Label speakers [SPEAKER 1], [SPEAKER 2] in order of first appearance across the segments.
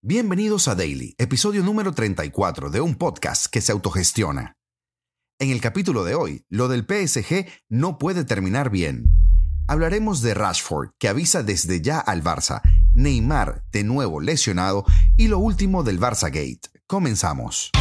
[SPEAKER 1] Bienvenidos a Daily, episodio número 34 de un podcast que se autogestiona. En el capítulo de hoy, lo del PSG no puede terminar bien. Hablaremos de Rashford, que avisa desde ya al Barça, Neymar de nuevo lesionado y lo último del Barça Gate. Comenzamos.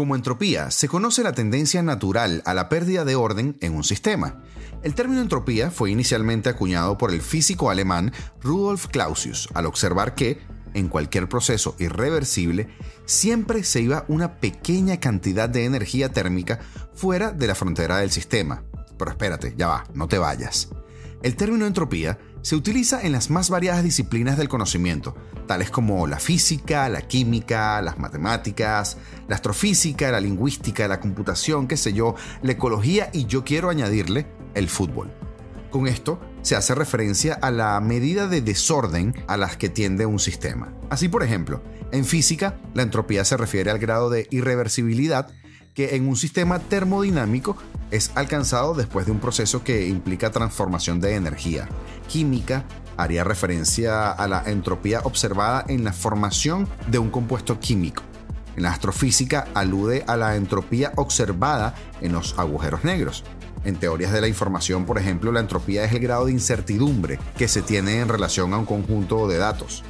[SPEAKER 1] Como entropía, se conoce la tendencia natural a la pérdida de orden en un sistema. El término entropía fue inicialmente acuñado por el físico alemán Rudolf Clausius al observar que, en cualquier proceso irreversible, siempre se iba una pequeña cantidad de energía térmica fuera de la frontera del sistema. Pero espérate, ya va, no te vayas. El término entropía se utiliza en las más variadas disciplinas del conocimiento, tales como la física, la química, las matemáticas, la astrofísica, la lingüística, la computación, qué sé yo, la ecología y yo quiero añadirle el fútbol. Con esto se hace referencia a la medida de desorden a las que tiende un sistema. Así, por ejemplo, en física, la entropía se refiere al grado de irreversibilidad que en un sistema termodinámico es alcanzado después de un proceso que implica transformación de energía. Química haría referencia a la entropía observada en la formación de un compuesto químico. En la astrofísica alude a la entropía observada en los agujeros negros. En teorías de la información, por ejemplo, la entropía es el grado de incertidumbre que se tiene en relación a un conjunto de datos.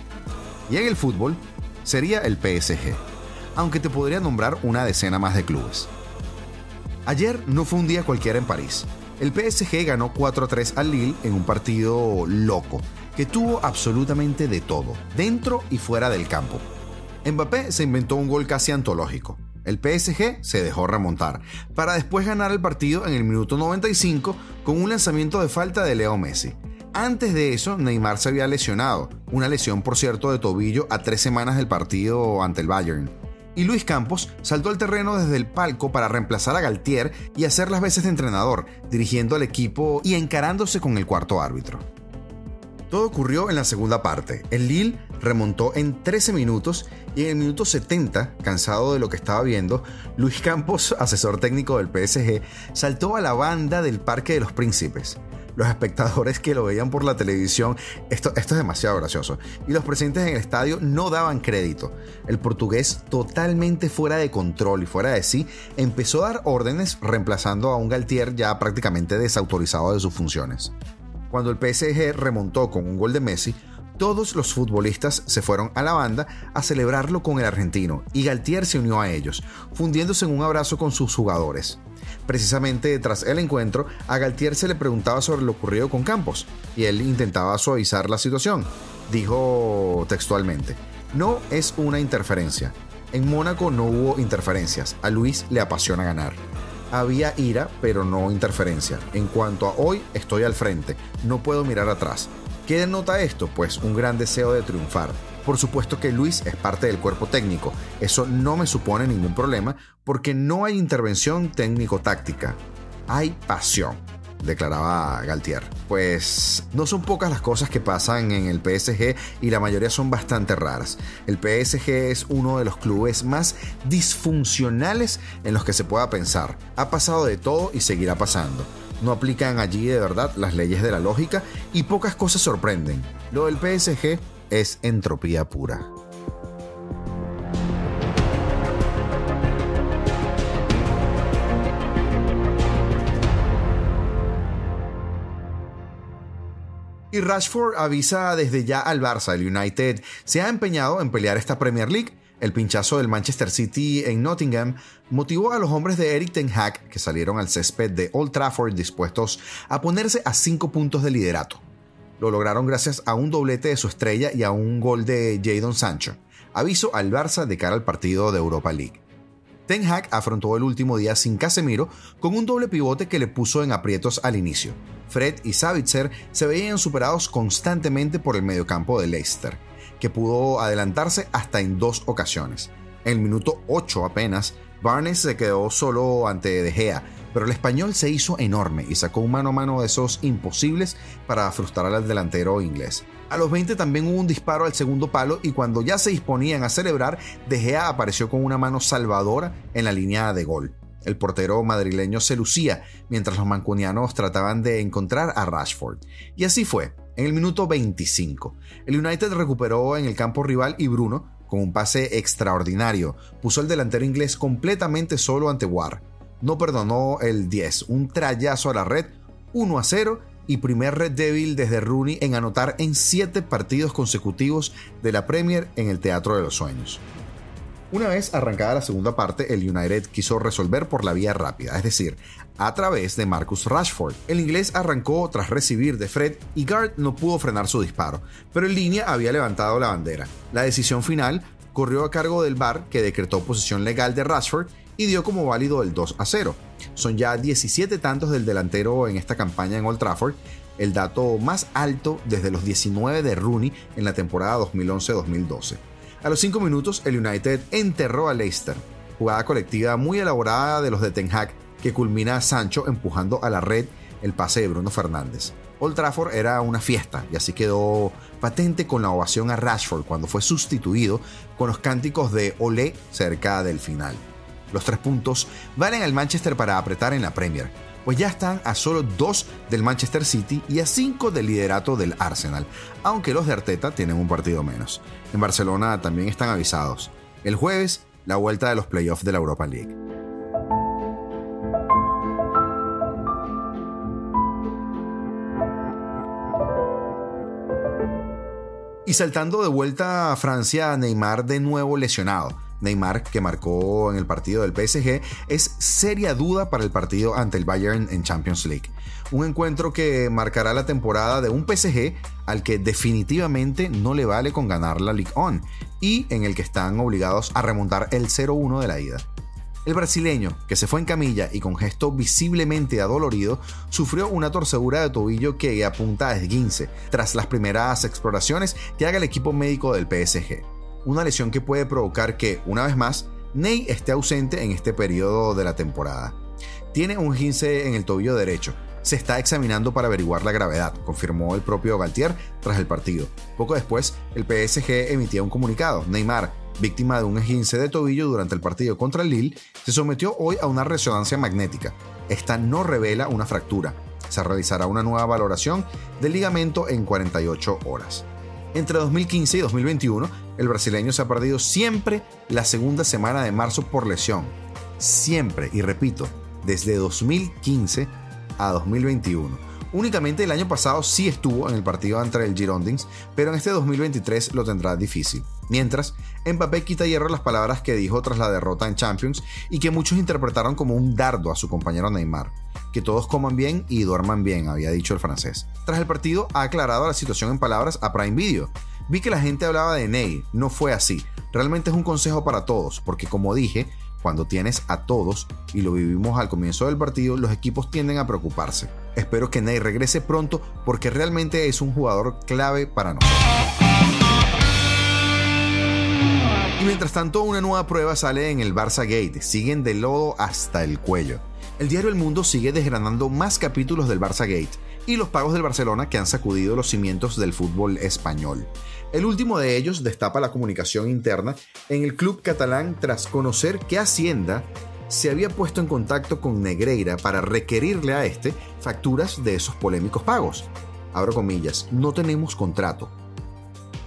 [SPEAKER 1] Y en el fútbol sería el PSG, aunque te podría nombrar una decena más de clubes. Ayer no fue un día cualquiera en París. El PSG ganó 4-3 al Lille en un partido loco, que tuvo absolutamente de todo, dentro y fuera del campo. Mbappé se inventó un gol casi antológico. El PSG se dejó remontar, para después ganar el partido en el minuto 95 con un lanzamiento de falta de Leo Messi. Antes de eso, Neymar se había lesionado, una lesión por cierto de tobillo a tres semanas del partido ante el Bayern y Luis Campos saltó al terreno desde el palco para reemplazar a Galtier y hacer las veces de entrenador, dirigiendo al equipo y encarándose con el cuarto árbitro. Todo ocurrió en la segunda parte. El Lille remontó en 13 minutos y en el minuto 70, cansado de lo que estaba viendo, Luis Campos, asesor técnico del PSG, saltó a la banda del Parque de los Príncipes los espectadores que lo veían por la televisión, esto, esto es demasiado gracioso, y los presentes en el estadio no daban crédito. El portugués, totalmente fuera de control y fuera de sí, empezó a dar órdenes reemplazando a un Galtier ya prácticamente desautorizado de sus funciones. Cuando el PSG remontó con un gol de Messi, todos los futbolistas se fueron a la banda a celebrarlo con el argentino y Galtier se unió a ellos, fundiéndose en un abrazo con sus jugadores. Precisamente tras el encuentro, a Galtier se le preguntaba sobre lo ocurrido con Campos y él intentaba suavizar la situación. Dijo textualmente, no es una interferencia. En Mónaco no hubo interferencias. A Luis le apasiona ganar. Había ira, pero no interferencia. En cuanto a hoy, estoy al frente. No puedo mirar atrás. ¿Qué denota esto? Pues un gran deseo de triunfar. Por supuesto que Luis es parte del cuerpo técnico. Eso no me supone ningún problema porque no hay intervención técnico-táctica. Hay pasión, declaraba Galtier. Pues no son pocas las cosas que pasan en el PSG y la mayoría son bastante raras. El PSG es uno de los clubes más disfuncionales en los que se pueda pensar. Ha pasado de todo y seguirá pasando. No aplican allí de verdad las leyes de la lógica y pocas cosas sorprenden. Lo del PSG es entropía pura. Y Rashford avisa desde ya al Barça, el United se ha empeñado en pelear esta Premier League. El pinchazo del Manchester City en Nottingham motivó a los hombres de Eric Ten Hag que salieron al césped de Old Trafford dispuestos a ponerse a cinco puntos de liderato. Lo lograron gracias a un doblete de su estrella y a un gol de Jadon Sancho. Aviso al Barça de cara al partido de Europa League. Ten Hag afrontó el último día sin Casemiro con un doble pivote que le puso en aprietos al inicio. Fred y Savitzer se veían superados constantemente por el mediocampo de Leicester, que pudo adelantarse hasta en dos ocasiones. En el minuto 8 apenas, Barnes se quedó solo ante De Gea, pero el español se hizo enorme y sacó un mano a mano de esos imposibles para frustrar al delantero inglés. A los 20 también hubo un disparo al segundo palo y cuando ya se disponían a celebrar, De Gea apareció con una mano salvadora en la línea de gol. El portero madrileño se lucía mientras los mancunianos trataban de encontrar a Rashford. Y así fue. En el minuto 25, el United recuperó en el campo rival y Bruno, con un pase extraordinario, puso al delantero inglés completamente solo ante War. No perdonó el 10, un trayazo a la red, 1 a 0 y primer Red Devil desde Rooney en anotar en 7 partidos consecutivos de la Premier en el Teatro de los Sueños. Una vez arrancada la segunda parte, el United quiso resolver por la vía rápida, es decir, a través de Marcus Rashford. El inglés arrancó tras recibir de Fred y Guard no pudo frenar su disparo, pero en línea había levantado la bandera. La decisión final corrió a cargo del VAR que decretó posición legal de Rashford y dio como válido el 2 a 0. Son ya 17 tantos del delantero en esta campaña en Old Trafford, el dato más alto desde los 19 de Rooney en la temporada 2011-2012. A los 5 minutos, el United enterró a Leicester, jugada colectiva muy elaborada de los de Ten Hag que culmina a Sancho empujando a la red el pase de Bruno Fernández. Old Trafford era una fiesta y así quedó patente con la ovación a Rashford cuando fue sustituido con los cánticos de Olé cerca del final. Los tres puntos valen al Manchester para apretar en la Premier, pues ya están a solo dos del Manchester City y a cinco del liderato del Arsenal, aunque los de Arteta tienen un partido menos. En Barcelona también están avisados. El jueves, la vuelta de los playoffs de la Europa League. Y saltando de vuelta a Francia, Neymar de nuevo lesionado. Neymar, que marcó en el partido del PSG, es seria duda para el partido ante el Bayern en Champions League. Un encuentro que marcará la temporada de un PSG al que definitivamente no le vale con ganar la Ligue 1 y en el que están obligados a remontar el 0-1 de la ida. El brasileño, que se fue en camilla y con gesto visiblemente adolorido, sufrió una torcedura de tobillo que apunta a esguince tras las primeras exploraciones que haga el equipo médico del PSG una lesión que puede provocar que, una vez más, Ney esté ausente en este periodo de la temporada. Tiene un 15 en el tobillo derecho. Se está examinando para averiguar la gravedad, confirmó el propio Galtier tras el partido. Poco después, el PSG emitía un comunicado. Neymar, víctima de un esguince de tobillo durante el partido contra el Lille, se sometió hoy a una resonancia magnética. Esta no revela una fractura. Se realizará una nueva valoración del ligamento en 48 horas. Entre 2015 y 2021, el brasileño se ha perdido siempre la segunda semana de marzo por lesión. Siempre, y repito, desde 2015 a 2021. Únicamente el año pasado sí estuvo en el partido entre el Girondins, pero en este 2023 lo tendrá difícil. Mientras, Mbappé quita hierro las palabras que dijo tras la derrota en Champions y que muchos interpretaron como un dardo a su compañero Neymar. Que todos coman bien y duerman bien, había dicho el francés. Tras el partido ha aclarado la situación en palabras a Prime Video. Vi que la gente hablaba de Ney, no fue así. Realmente es un consejo para todos, porque como dije, cuando tienes a todos, y lo vivimos al comienzo del partido, los equipos tienden a preocuparse. Espero que Ney regrese pronto porque realmente es un jugador clave para nosotros. Y mientras tanto, una nueva prueba sale en el Barça Gate. Siguen de lodo hasta el cuello. El diario El Mundo sigue desgranando más capítulos del Barça Gate y los pagos del Barcelona que han sacudido los cimientos del fútbol español. El último de ellos destapa la comunicación interna en el club catalán tras conocer que Hacienda se había puesto en contacto con Negreira para requerirle a este facturas de esos polémicos pagos. Abro comillas, no tenemos contrato.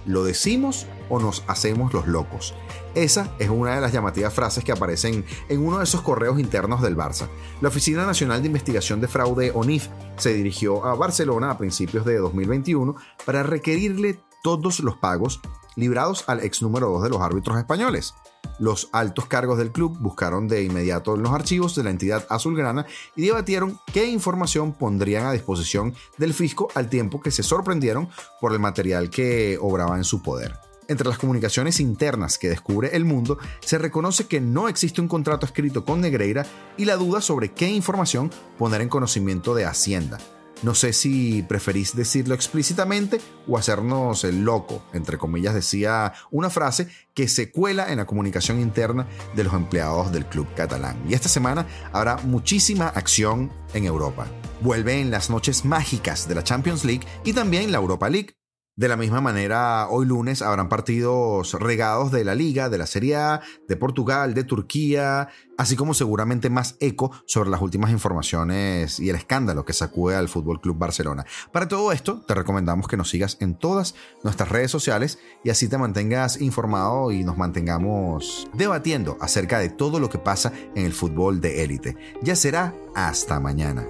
[SPEAKER 1] ¿Lo decimos o nos hacemos los locos? Esa es una de las llamativas frases que aparecen en uno de esos correos internos del Barça. La Oficina Nacional de Investigación de Fraude, ONIF, se dirigió a Barcelona a principios de 2021 para requerirle todos los pagos librados al ex número 2 de los árbitros españoles. Los altos cargos del club buscaron de inmediato los archivos de la entidad azulgrana y debatieron qué información pondrían a disposición del fisco al tiempo que se sorprendieron por el material que obraba en su poder. Entre las comunicaciones internas que descubre el mundo, se reconoce que no existe un contrato escrito con Negreira y la duda sobre qué información poner en conocimiento de Hacienda. No sé si preferís decirlo explícitamente o hacernos el loco, entre comillas decía una frase que se cuela en la comunicación interna de los empleados del club catalán. Y esta semana habrá muchísima acción en Europa. Vuelve en las noches mágicas de la Champions League y también la Europa League. De la misma manera, hoy lunes habrán partidos regados de la Liga, de la Serie A, de Portugal, de Turquía, así como seguramente más eco sobre las últimas informaciones y el escándalo que sacude al Fútbol Club Barcelona. Para todo esto, te recomendamos que nos sigas en todas nuestras redes sociales y así te mantengas informado y nos mantengamos debatiendo acerca de todo lo que pasa en el fútbol de élite. Ya será hasta mañana.